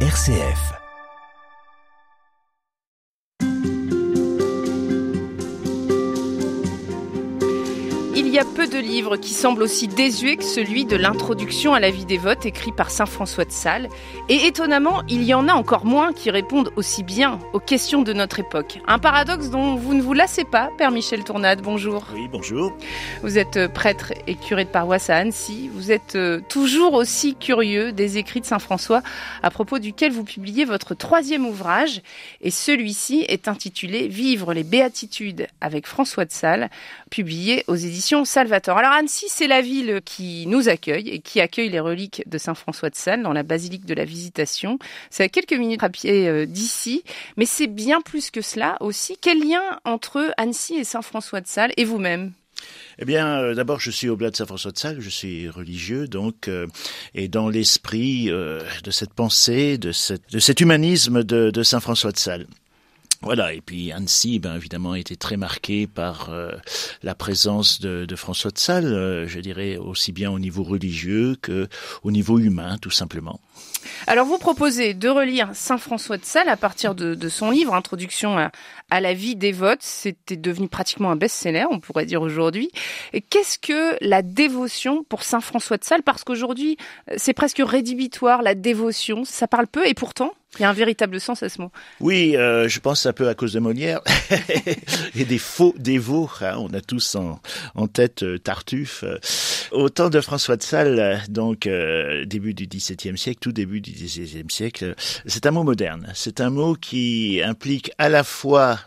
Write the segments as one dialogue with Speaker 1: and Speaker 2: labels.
Speaker 1: RCF.
Speaker 2: Y a peu de livres qui semblent aussi désuets que celui de l'introduction à la vie des votes écrit par Saint François de Sales. Et étonnamment, il y en a encore moins qui répondent aussi bien aux questions de notre époque. Un paradoxe dont vous ne vous lassez pas, Père Michel Tournade, bonjour.
Speaker 3: Oui, bonjour.
Speaker 2: Vous êtes euh, prêtre et curé de paroisse à Annecy. Vous êtes euh, toujours aussi curieux des écrits de Saint François, à propos duquel vous publiez votre troisième ouvrage. Et celui-ci est intitulé Vivre les béatitudes avec François de Sales, publié aux éditions Salvatore. Alors Annecy, c'est la ville qui nous accueille et qui accueille les reliques de Saint François de Sales dans la basilique de la Visitation. C'est à quelques minutes à pied euh, d'ici, mais c'est bien plus que cela aussi. Quel lien entre Annecy et Saint François de Sales et vous-même?
Speaker 3: Eh bien, euh, d'abord, je suis au Blas de Saint-François de Sales, je suis religieux, donc, euh, et dans l'esprit de cette pensée, de cet humanisme de, de Saint-François de Sales. Voilà, et puis Annecy, ben, évidemment, a été très marqué par euh, la présence de, François de Sales, euh, je dirais aussi bien au niveau religieux que au niveau humain, tout simplement.
Speaker 2: Alors vous proposez de relire Saint François de Sales à partir de, son livre Introduction à, à, la vie dévote. C'était devenu pratiquement un best-seller, on pourrait dire aujourd'hui. Qu'est-ce que la dévotion pour Saint François de Sales? Parce qu'aujourd'hui, c'est presque rédhibitoire, la dévotion. Ça parle peu et pourtant, il y a un véritable sens à ce mot.
Speaker 3: Oui, euh, je pense un peu à cause de Molière et des faux dévots. Hein, on a tous en, en tête euh, Tartuffe. Au temps de François de Sales, donc euh, début du XVIIe siècle, tout début du XVIe siècle, c'est un mot moderne. C'est un mot qui implique à la fois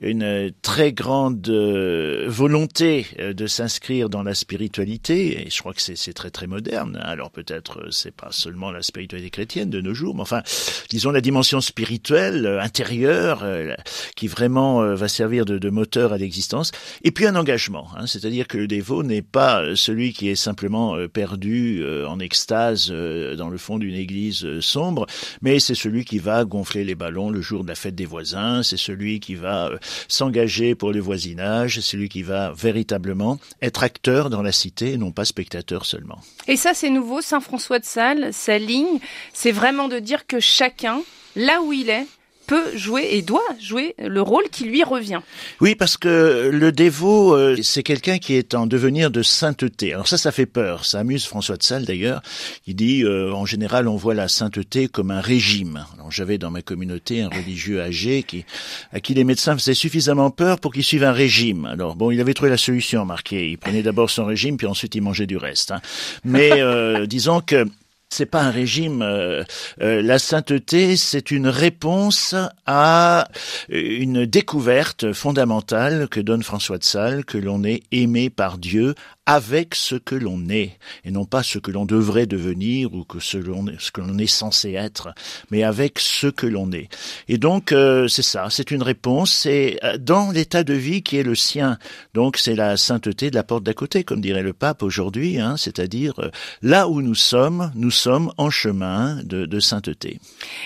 Speaker 3: une très grande euh, volonté euh, de s'inscrire dans la spiritualité, et je crois que c'est très très moderne. Alors peut-être c'est pas seulement la spiritualité chrétienne de nos jours, mais enfin, disons la dimension spirituelle euh, intérieure euh, qui vraiment euh, va servir de, moteur à l'existence. Et puis un engagement, hein, c'est-à-dire que le dévot n'est pas celui qui est simplement perdu en extase dans le fond d'une église sombre, mais c'est celui qui va gonfler les ballons le jour de la fête des voisins, c'est celui qui va s'engager pour le voisinage, c'est celui qui va véritablement être acteur dans la cité et non pas spectateur seulement.
Speaker 2: Et ça c'est nouveau, Saint François de Sales, sa ligne, c'est vraiment de dire que chacun là où il est, peut jouer et doit jouer le rôle qui lui revient.
Speaker 3: Oui, parce que le dévot, euh, c'est quelqu'un qui est en devenir de sainteté. Alors ça, ça fait peur. Ça amuse François de Sales d'ailleurs. Il dit, euh, en général, on voit la sainteté comme un régime. J'avais dans ma communauté un religieux âgé qui, à qui les médecins faisaient suffisamment peur pour qu'il suive un régime. Alors bon, il avait trouvé la solution, marqué. Il prenait d'abord son régime, puis ensuite il mangeait du reste. Hein. Mais euh, disons que c'est pas un régime. Euh, euh, la sainteté, c'est une réponse à une découverte fondamentale que donne François de Sales, que l'on est aimé par Dieu avec ce que l'on est, et non pas ce que l'on devrait devenir ou ce, que l'on est censé être, mais avec ce que l'on est. Et donc, euh, c'est ça, c'est une réponse, c'est dans l'état de vie qui est le sien. Donc, c'est la sainteté de la porte d'à côté, comme dirait le pape aujourd'hui, hein, c'est-à-dire là où nous sommes, nous sommes en chemin de, de, sainteté.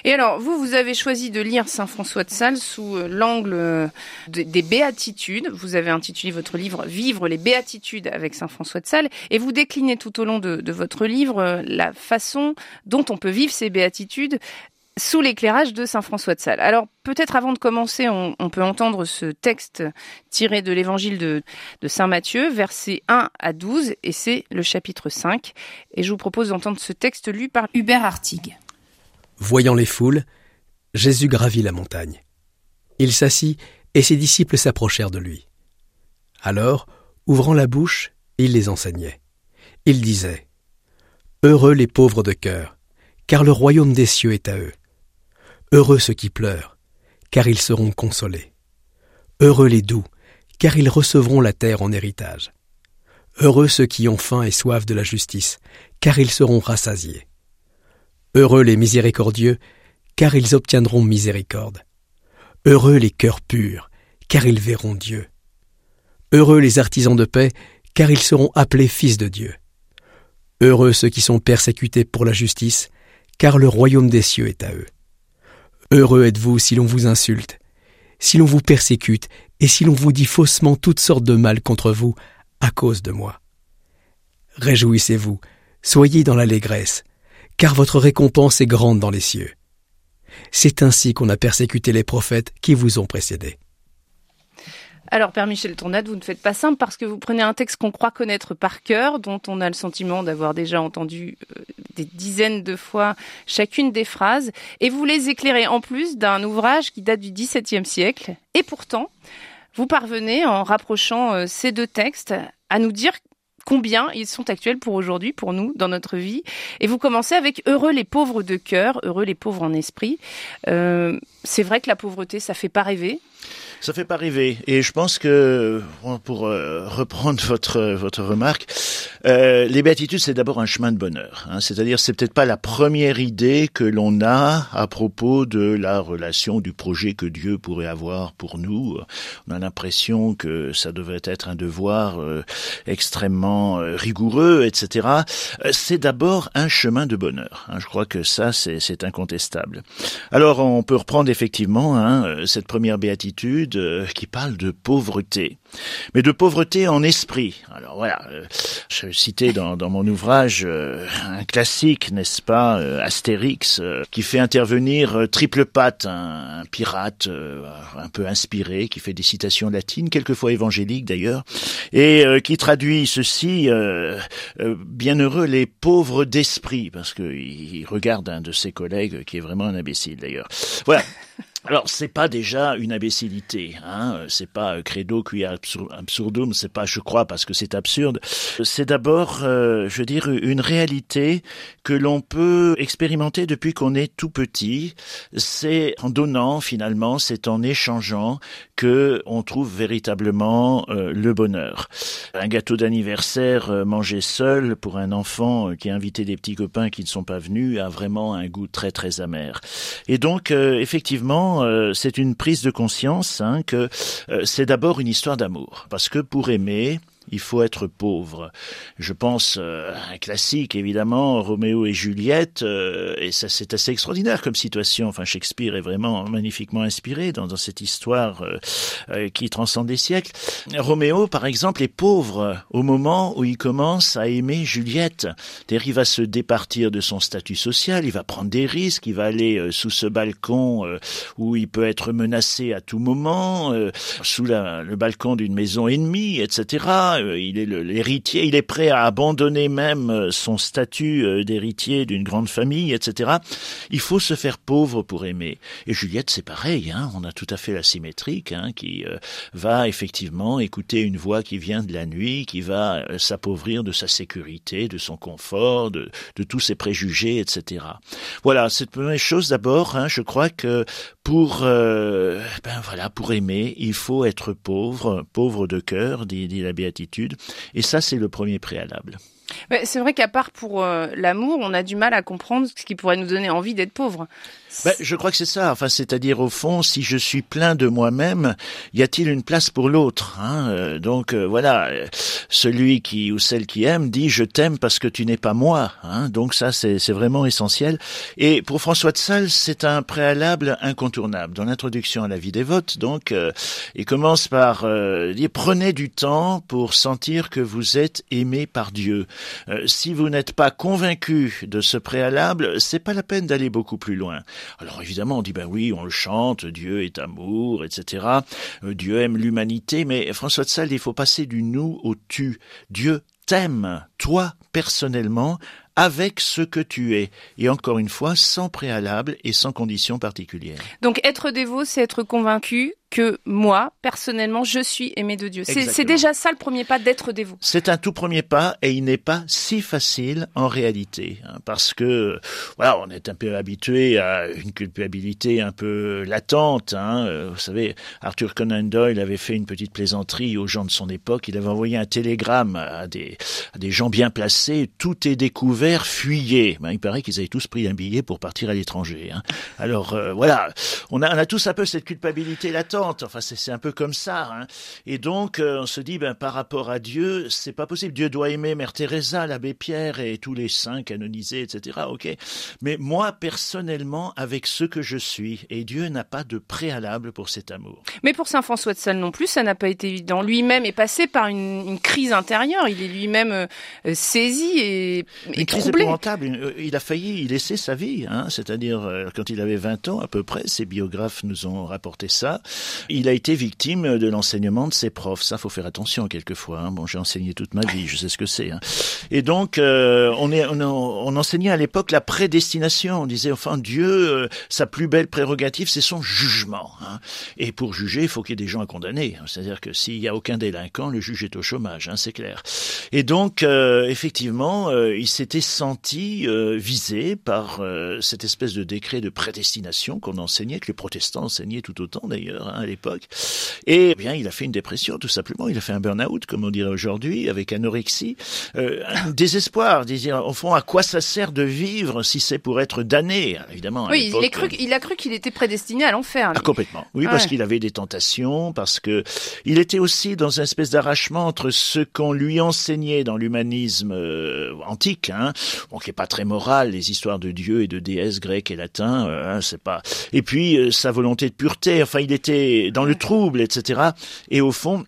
Speaker 2: Et alors, vous, vous avez choisi de lire Saint François de Sales sous l'angle des béatitudes. Vous avez intitulé votre livre Vivre les béatitudes avec Saint François de Sales, et vous déclinez tout au long de, votre livre la façon dont on peut vivre ces béatitudes sous l'éclairage de Saint François de Sales. Alors peut-être avant de commencer, on, peut entendre ce texte tiré de l'évangile de, Saint Matthieu, versets 1 à 12, et c'est le chapitre 5. Et je vous propose d'entendre ce texte lu par Hubert Hartig.
Speaker 4: Voyant les foules, Jésus gravit la montagne. Il s'assit, et ses disciples s'approchèrent de lui. Alors, ouvrant la bouche, il les enseignait. Il disait, Heureux les pauvres de cœur, car le royaume des cieux est à eux. Heureux ceux qui pleurent, car ils seront consolés. Heureux les doux, car ils recevront la terre en héritage. Heureux ceux qui ont faim et soif de la justice, car ils seront rassasiés. Heureux les miséricordieux, car ils obtiendront miséricorde. Heureux les cœurs purs, car ils verront Dieu. Heureux les artisans de paix, car ils seront appelés fils de Dieu. Heureux ceux qui sont persécutés pour la justice, car le royaume des cieux est à eux. Heureux êtes-vous si l'on vous insulte, si l'on vous persécute, et si l'on vous dit faussement toutes sortes de mal contre vous à cause de moi. Réjouissez-vous, soyez dans l'allégresse, car votre récompense est grande dans les cieux. C'est ainsi qu'on a persécuté les prophètes qui vous ont précédés.
Speaker 2: Alors, Père Michel Tournade, vous ne faites pas simple parce que vous prenez un texte qu'on croit connaître par cœur, dont on a le sentiment d'avoir déjà entendu euh, des dizaines de fois chacune des phrases, et vous les éclairez en plus d'un ouvrage qui date du XVIIe siècle. Et pourtant, vous parvenez, en rapprochant euh, ces deux textes, à nous dire combien ils sont actuels pour aujourd'hui, pour nous, dans notre vie. Et vous commencez avec Heureux les pauvres de cœur, heureux les pauvres en esprit. Euh, c'est vrai que la pauvreté, ça fait pas rêver.
Speaker 3: Ça fait pas rêver. Et je pense que, pour euh, reprendre votre votre remarque, euh, les béatitudes c'est d'abord un chemin de bonheur. Hein. C'est-à-dire c'est peut-être pas la première idée que l'on a à propos de la relation du projet que Dieu pourrait avoir pour nous. On a l'impression que ça devrait être un devoir euh, extrêmement euh, rigoureux, etc. C'est d'abord un chemin de bonheur. Hein. Je crois que ça c'est incontestable. Alors on peut reprendre effectivement hein, cette première béatitude qui parle de pauvreté, mais de pauvreté en esprit. Alors voilà, euh, citais dans, dans mon ouvrage euh, un classique, n'est-ce pas, euh, Astérix, qui fait intervenir Triple Patte, un, pirate un peu inspiré, qui fait des citations latines, quelquefois évangéliques d'ailleurs, et qui traduit ceci bienheureux les pauvres d'esprit, parce qu'il regarde un de ses collègues qui est vraiment un imbécile d'ailleurs. Voilà. Alors c'est pas déjà une imbécilité, hein c'est pas euh, credo qui absurdum, c'est pas je crois parce que c'est absurde. C'est d'abord, euh, je veux dire, une réalité que l'on peut expérimenter depuis qu'on est tout petit. C'est en donnant finalement, c'est en échangeant que on trouve véritablement euh, le bonheur. Un gâteau d'anniversaire mangé seul pour un enfant qui a invité des petits copains qui ne sont pas venus a vraiment un goût très très amer. Et donc effectivement euh, c'est une prise de conscience hein, que euh, c'est d'abord une histoire d'amour. Parce que pour aimer, il faut être pauvre. Je pense euh, un classique évidemment, Roméo et Juliette, euh, et ça c'est assez extraordinaire comme situation. Enfin, Shakespeare est vraiment magnifiquement inspiré dans, dans cette histoire euh, qui transcende des siècles. Roméo, par exemple, est pauvre au moment où il commence à aimer Juliette. Il va se départir de son statut social, il va prendre des risques, il va aller sous ce balcon où il peut être menacé à tout moment, sous la, le balcon d'une maison ennemie, etc euh, il est l'héritier, il est prêt à abandonner même euh, son statut euh, d'héritier d'une grande famille, etc. Il faut se faire pauvre pour aimer. Et Juliette, c'est pareil, hein, on a tout à fait la symétrique, hein, qui va effectivement écouter une voix qui vient de la nuit, qui va s'appauvrir de sa sécurité, de son confort, de, de tous ses préjugés, etc. Voilà, cette première chose d'abord, hein, je crois que pour ben voilà, pour aimer, il faut être pauvre, pauvre de cœur, dit, dit la béatitude et ça, c'est le premier préalable.
Speaker 2: C'est vrai qu'à part pour euh, l'amour, on a du mal à comprendre ce qui pourrait nous donner envie d'être pauvre.
Speaker 3: Ben, je crois que c'est ça. Enfin, c'est-à-dire au fond, si je suis plein de moi-même, y a-t-il une place pour l'autre hein euh, Donc euh, voilà, celui qui ou celle qui aime dit je t'aime parce que tu n'es pas moi. Hein donc ça, c'est vraiment essentiel. Et pour François de Sales, c'est un préalable incontournable. Dans l'introduction à la vie des donc, il commence par dire prenez du temps pour sentir que vous êtes aimé par Dieu. Euh, si vous n'êtes pas convaincu de ce préalable, c'est pas la peine d'aller beaucoup plus loin. Alors évidemment, on dit ben oui, on le chante, Dieu est amour, etc. Euh, Dieu aime l'humanité, mais François de Sales, il faut passer du nous au tu. Dieu t'aime, toi personnellement, avec ce que tu es. Et encore une fois, sans préalable et sans condition particulière.
Speaker 2: Donc être dévot, c'est être convaincu que moi, personnellement, je suis aimé de Dieu. C'est déjà ça le premier pas d'être dévot.
Speaker 3: C'est un tout premier pas et il n'est pas si facile en réalité. Hein, parce que, voilà, on est un peu habitué à une culpabilité un peu latente. Hein, euh, vous savez, Arthur Conan Doyle avait fait une petite plaisanterie aux gens de son époque. Il avait envoyé un télégramme à des, à des gens bien placés. Tout est découvert, fuyez. Ben, il paraît qu'ils avaient tous pris un billet pour partir à l'étranger. Hein. Alors, euh, voilà, on a, on a tous un peu cette culpabilité latente Enfin, c'est un peu comme ça. Hein. Et donc, euh, on se dit, ben, par rapport à Dieu, c'est pas possible. Dieu doit aimer Mère Teresa, l'abbé Pierre et tous les saints canonisés, etc. Ok. Mais moi, personnellement, avec ce que je suis, et Dieu n'a pas de préalable pour cet amour.
Speaker 2: Mais pour Saint François de Sales non plus, ça n'a pas été évident. Lui-même est passé par une, crise intérieure. Il est lui-même euh, saisi et, et
Speaker 3: une
Speaker 2: crise épouvantable.
Speaker 3: Euh, il a failli y laisser sa vie. Hein. C'est-à-dire, quand il avait 20 ans à peu près, ses biographes nous ont rapporté ça. Il a été victime de l'enseignement de ses profs. Ça, faut faire attention quelquefois. Hein. Bon, j'ai enseigné toute ma vie, je sais ce que c'est. Hein. Et donc, euh, on, est, on, on, enseignait à l'époque la prédestination. On disait, enfin, Dieu, euh, sa plus belle prérogative, c'est son jugement. Hein. Et pour juger, il faut qu'il y ait des gens à condamner. C'est-à-dire que s'il n'y a aucun délinquant, le juge est au chômage, hein, c'est clair. Et donc, euh, effectivement, il s'était senti visé par cette espèce de décret de prédestination qu'on enseignait, que les protestants enseignaient tout autant d'ailleurs hein, à l'époque. Et eh bien, il a fait une dépression, tout simplement. Il a fait un burn-out, comme on dirait aujourd'hui, avec anorexie. Euh, un désespoir, dire, au fond, à quoi ça sert de vivre si c'est pour être damné Évidemment.
Speaker 2: Oui, il, a cru, il a cru qu'il était prédestiné à l'enfer.
Speaker 3: Ah, complètement. Oui, parce qu'il avait des tentations, parce que il était aussi dans une espèce d'arrachement entre ce qu'on lui enseignait dans l'humanisme euh, antique, hein, bon, qui est pas très moral, les histoires de Dieu et de déesses grecques et latins, euh, hein, c'est pas. Et puis euh, sa volonté de pureté. Enfin, il était dans le trouble, etc. Et au fond,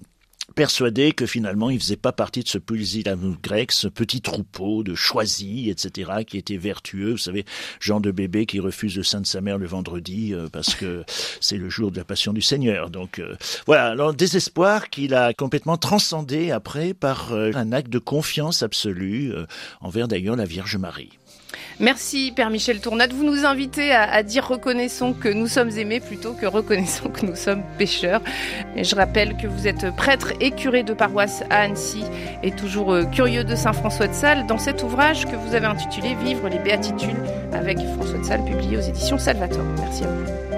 Speaker 3: persuadé que finalement il faisait pas partie de ce pusillanimous grec, ce petit troupeau de choisis, etc., qui était vertueux, vous savez, genre de bébé qui refuse le sein de sa mère le vendredi euh, parce que c'est le jour de la passion du Seigneur. Donc euh, voilà, alors désespoir qu'il a complètement transcendé après par euh, un acte de confiance absolue envers d'ailleurs la Vierge Marie.
Speaker 2: Merci Père Michel Tournade. Vous nous invitez à, dire reconnaissons que nous sommes aimés plutôt que reconnaissons que nous sommes pécheurs. Et je rappelle que vous êtes prêtre et curé de paroisse à Annecy et toujours euh, curieux de Saint François de Sales dans cet ouvrage que vous avez intitulé Vivre les béatitudes avec François de Sales publié aux éditions Salvatore. Merci à vous.